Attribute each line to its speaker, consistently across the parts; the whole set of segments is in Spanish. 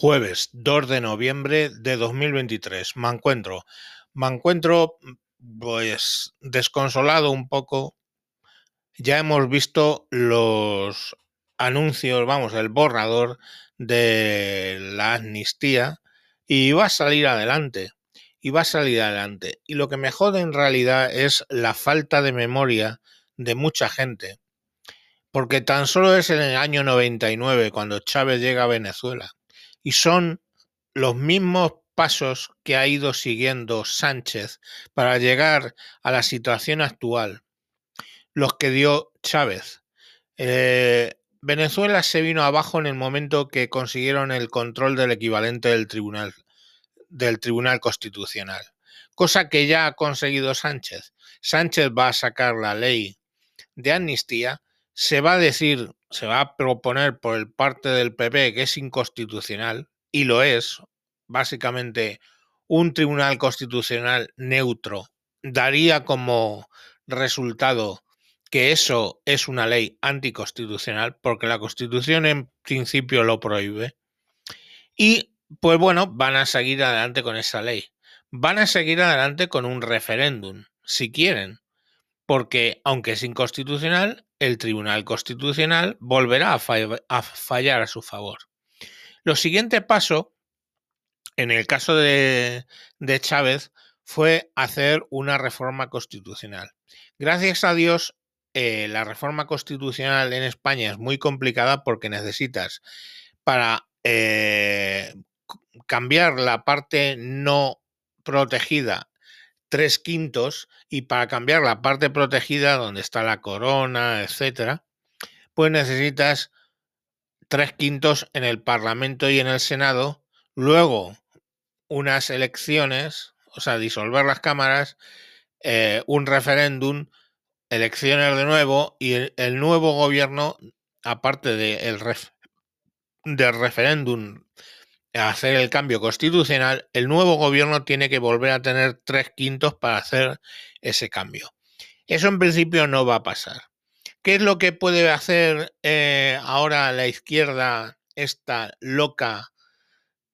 Speaker 1: Jueves 2 de noviembre de 2023. Me encuentro, me encuentro pues desconsolado un poco. Ya hemos visto los anuncios, vamos, el borrador de la amnistía y va a salir adelante. Y va a salir adelante. Y lo que me jode en realidad es la falta de memoria de mucha gente. Porque tan solo es en el año 99 cuando Chávez llega a Venezuela y son los mismos pasos que ha ido siguiendo Sánchez para llegar a la situación actual, los que dio Chávez. Eh, Venezuela se vino abajo en el momento que consiguieron el control del equivalente del tribunal, del tribunal constitucional, cosa que ya ha conseguido Sánchez. Sánchez va a sacar la ley de amnistía, se va a decir se va a proponer por el parte del PP que es inconstitucional, y lo es, básicamente un tribunal constitucional neutro daría como resultado que eso es una ley anticonstitucional, porque la Constitución en principio lo prohíbe. Y pues bueno, van a seguir adelante con esa ley. Van a seguir adelante con un referéndum, si quieren, porque aunque es inconstitucional, el Tribunal Constitucional volverá a, fallar a su favor. Lo siguiente paso, en el caso de, Chávez, fue hacer una reforma constitucional. Gracias a Dios, eh, la reforma constitucional en España es muy complicada porque necesitas para eh, cambiar la parte no protegida tres quintos y para cambiar la parte protegida donde está la corona, etcétera, pues necesitas tres quintos en el Parlamento y en el Senado, luego unas elecciones, o sea, disolver las cámaras, eh, un referéndum, elecciones de nuevo y el, nuevo gobierno, aparte de el del referéndum hacer el cambio constitucional, el nuevo gobierno tiene que volver a tener tres quintos para hacer ese cambio. Eso en principio no va a pasar. ¿Qué es lo que puede hacer eh, ahora la izquierda, esta loca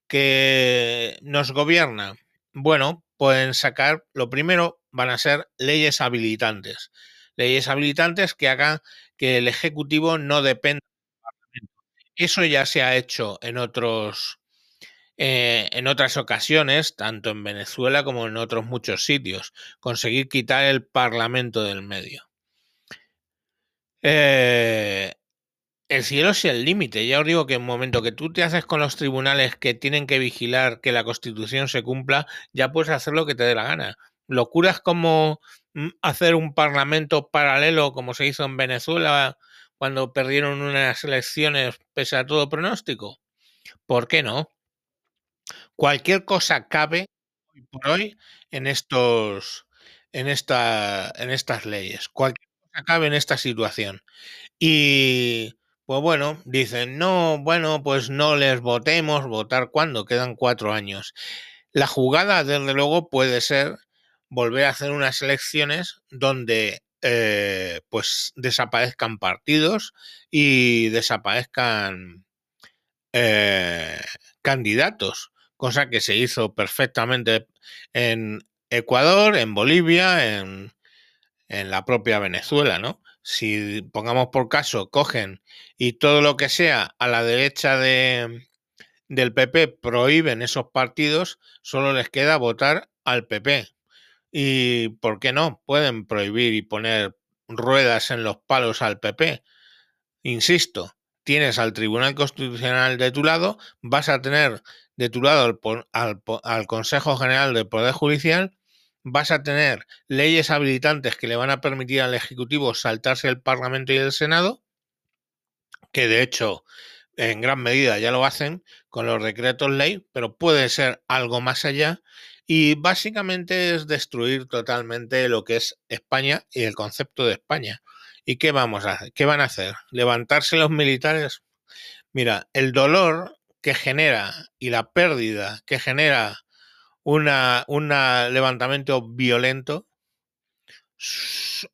Speaker 1: que nos gobierna? Bueno, pueden sacar, lo primero van a ser leyes habilitantes. Leyes habilitantes que hagan que el Ejecutivo no dependa. Eso ya se ha hecho en otros eh, en otras ocasiones, tanto en Venezuela como en otros muchos sitios, conseguir quitar el Parlamento del medio. Eh, el cielo es el límite. Ya os digo que en el momento que tú te haces con los tribunales que tienen que vigilar que la constitución se cumpla, ya puedes hacer lo que te dé la gana. Locuras como mm, hacer un parlamento paralelo como se hizo en Venezuela cuando perdieron unas elecciones pese a todo pronóstico. ¿Por qué no? Cualquier cosa cabe hoy por hoy en estos en esta en estas leyes. Cualquier cosa cabe en esta situación. Y pues bueno, dicen, no, bueno, pues no les votemos, votar cuando quedan cuatro años. La jugada, desde luego, puede ser volver a hacer unas elecciones donde eh, pues desaparezcan partidos y desaparezcan eh, candidatos cosa que se hizo perfectamente en Ecuador, en Bolivia, en, la propia Venezuela, ¿no? Si pongamos por caso, cogen y todo lo que sea a la derecha de, del PP prohíben esos partidos, solo les queda votar al PP. ¿Y por qué no? Pueden prohibir y poner ruedas en los palos al PP. Insisto, tienes al Tribunal Constitucional de tu lado, vas a tener de tu lado al, Consejo General del Poder Judicial, vas a tener leyes habilitantes que le van a permitir al Ejecutivo saltarse el Parlamento y el Senado, que de hecho en gran medida ya lo hacen con los decretos ley, pero puede ser algo más allá. Y básicamente es destruir totalmente lo que es España y el concepto de España. ¿Y qué vamos a? ¿Qué van a hacer? ¿Levantarse los militares? Mira, el dolor que genera y la pérdida que genera una, un levantamiento violento,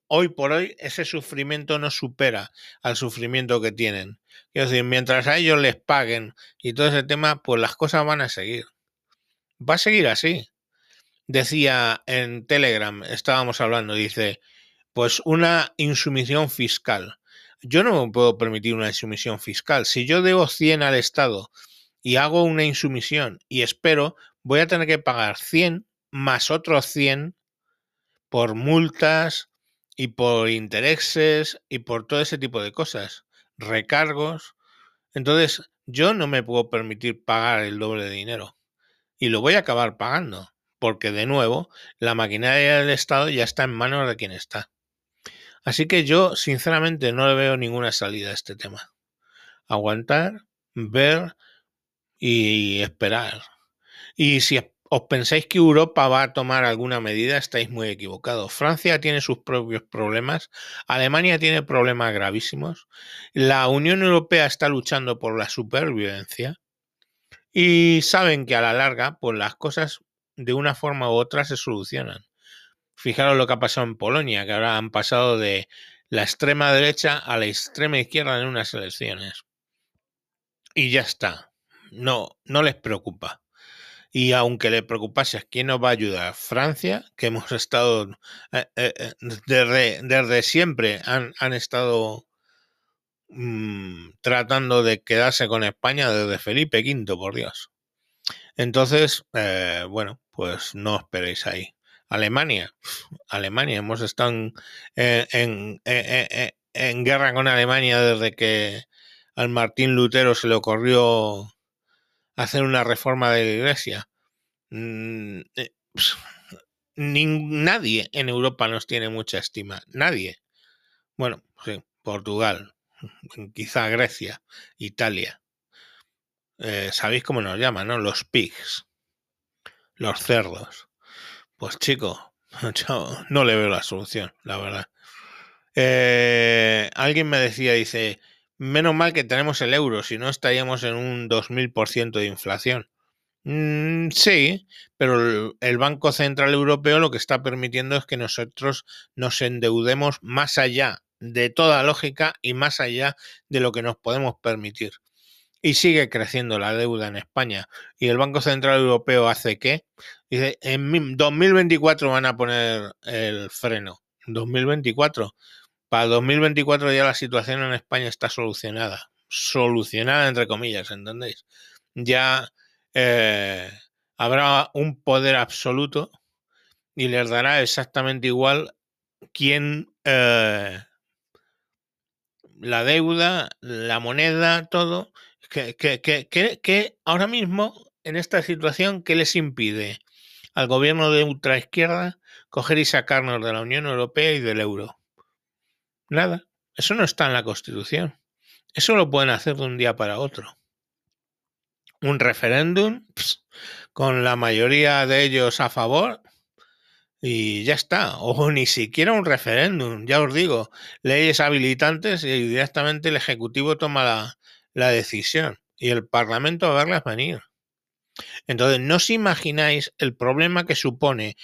Speaker 1: hoy por hoy ese sufrimiento no supera al sufrimiento que tienen. Es decir, mientras a ellos les paguen y todo ese tema, pues las cosas van a seguir. Va a seguir así. Decía en Telegram, estábamos hablando, dice, pues una insumisión fiscal. Yo no me puedo permitir una insumisión fiscal. Si yo debo 100 al Estado y hago una insumisión y espero, voy a tener que pagar 100 más otros 100 por multas y por intereses y por todo ese tipo de cosas, recargos. Entonces, yo no me puedo permitir pagar el doble de dinero y lo voy a acabar pagando, porque de nuevo, la maquinaria del Estado ya está en manos de quien está. Así que yo, sinceramente, no le veo ninguna salida a este tema. Aguantar, ver y esperar. Y si os pensáis que Europa va a tomar alguna medida, estáis muy equivocados. Francia tiene sus propios problemas, Alemania tiene problemas gravísimos, la Unión Europea está luchando por la supervivencia y saben que a la larga, pues las cosas de una forma u otra se solucionan. Fijaros lo que ha pasado en Polonia, que ahora han pasado de la extrema derecha a la extrema izquierda en unas elecciones. Y ya está. No, no les preocupa. Y aunque le preocupase quién nos va a ayudar, Francia, que hemos estado eh, eh, eh, desde, siempre han, estado mm, tratando de quedarse con España desde Felipe V, por Dios. Entonces, bueno, pues no esperéis ahí. Alemania, Alemania, hemos estado en, en, guerra con Alemania desde que al Martín Lutero se le ocurrió hacer una reforma de la iglesia. Mm, eh, nadie en Europa nos tiene mucha estima. Nadie. Bueno, sí, Portugal, quizá Grecia, Italia. Eh, Sabéis cómo nos llaman, ¿no? Los pigs. Los cerdos. Pues chico, no le veo la solución, la verdad. Eh, alguien me decía, dice, Menos mal que tenemos el euro, si no estaríamos en un 2000% de inflación. Mm, sí, pero el Banco Central Europeo lo que está permitiendo es que nosotros nos endeudemos más allá de toda lógica y más allá de lo que nos podemos permitir. Y sigue creciendo la deuda en España. ¿Y el Banco Central Europeo hace qué? Dice, en 2024 van a poner el freno. 2024. Para 2024 ya la situación en España está solucionada. Solucionada entre comillas, ¿entendéis? Ya eh, habrá un poder absoluto y les dará exactamente igual quién eh, la deuda, la moneda, todo. Que, ahora mismo, en esta situación, ¿qué les impide al gobierno de ultraizquierda coger y sacarnos de la Unión Europea y del euro? Nada, eso no está en la Constitución. Eso lo pueden hacer de un día para otro. Un referéndum con la mayoría de ellos a favor y ya está. O ni siquiera un referéndum, ya os digo, leyes habilitantes y directamente el Ejecutivo toma la, decisión y el Parlamento a verlas venir. Entonces, no os imagináis el problema que supone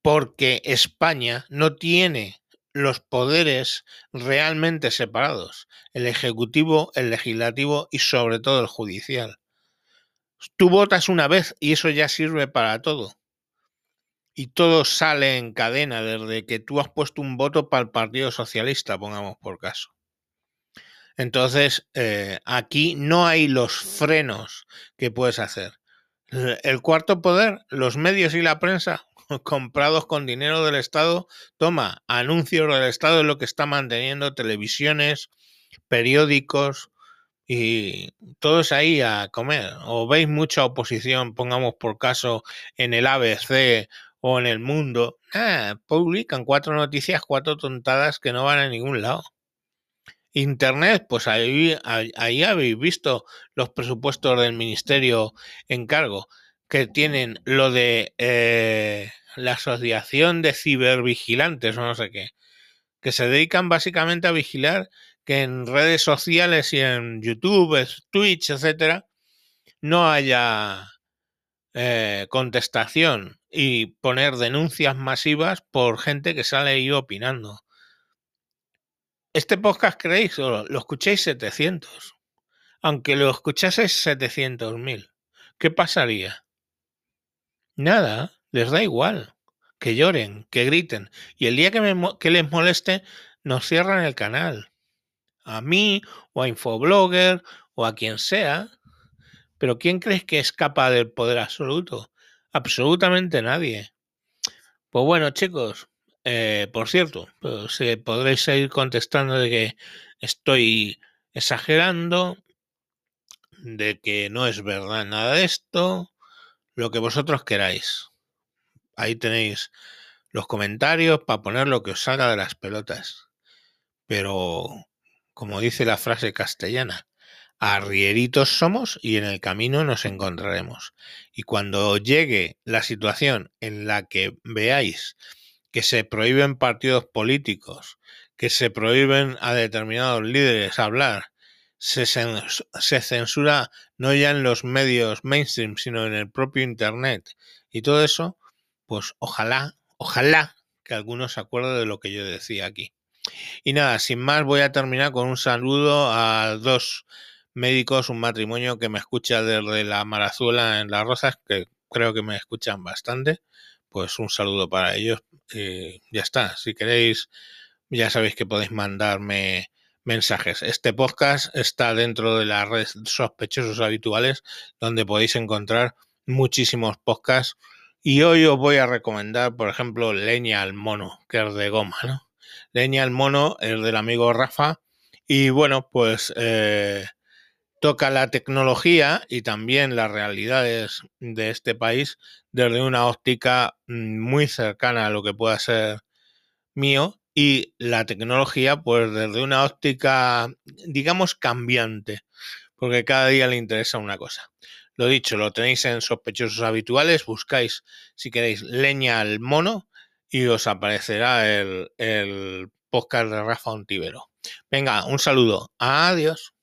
Speaker 1: porque España no tiene los poderes realmente separados, el ejecutivo, el legislativo y sobre todo el judicial. Tú votas una vez y eso ya sirve para todo. Y todo sale en cadena desde que tú has puesto un voto para el Partido Socialista, pongamos por caso. Entonces, eh, aquí no hay los frenos que puedes hacer. El cuarto poder, los medios y la prensa, comprados con dinero del Estado, toma, anuncios del Estado es lo que está manteniendo televisiones, periódicos y todos ahí a comer. O veis mucha oposición, pongamos por caso, en el ABC o en el mundo. Ah, publican cuatro noticias, cuatro tontadas que no van a ningún lado. Internet, pues ahí, ahí habéis visto los presupuestos del ministerio en cargo que tienen lo de eh, la Asociación de Cibervigilantes o no sé qué, que se dedican básicamente a vigilar que en redes sociales y en YouTube, Twitch, etcétera, no haya eh, contestación y poner denuncias masivas por gente que sale ahí opinando. Este podcast, ¿creéis? Lo escucháis 700. aunque lo escuchases 700.000, ¿qué pasaría? Nada, les da igual. Que lloren, que griten. Y el día que, me, que les moleste, nos cierran el canal. A mí, o a Infoblogger, o a quien sea. Pero ¿quién crees que escapa del poder absoluto? Absolutamente nadie. Pues bueno, chicos, eh, por cierto, pues, podréis seguir contestando de que estoy exagerando, de que no es verdad nada de esto, lo que vosotros queráis. Ahí tenéis los comentarios para poner lo que os salga de las pelotas. Pero, como dice la frase castellana, arrieritos somos y en el camino nos encontraremos. Y cuando llegue la situación en la que veáis que se prohíben partidos políticos, que se prohíben a determinados líderes hablar, se, censura no ya en los medios mainstream, sino en el propio Internet y todo eso, pues ojalá, ojalá que algunos se acuerde de lo que yo decía aquí. Y nada, sin más voy a terminar con un saludo a dos médicos, un matrimonio que me escucha desde la Marazuela en Las Rosas, que creo que me escuchan bastante. Pues un saludo para ellos. y ya está. Si queréis, ya sabéis que podéis mandarme mensajes. Este podcast está dentro de la red sospechosos habituales, donde podéis encontrar muchísimos podcasts. Y hoy os voy a recomendar, por ejemplo, Leña al Mono, que es de goma, ¿no? Leña al Mono es del amigo Rafa. Y bueno, pues eh, toca la tecnología y también las realidades de este país desde una óptica mm, muy cercana a lo que pueda ser mío y la tecnología pues desde una óptica digamos cambiante porque cada día le interesa una cosa. Lo dicho, lo tenéis en sospechosos habituales, buscáis si queréis leña al mono y os aparecerá el, el podcast de Rafa Ontivero. Venga, un saludo. Adiós.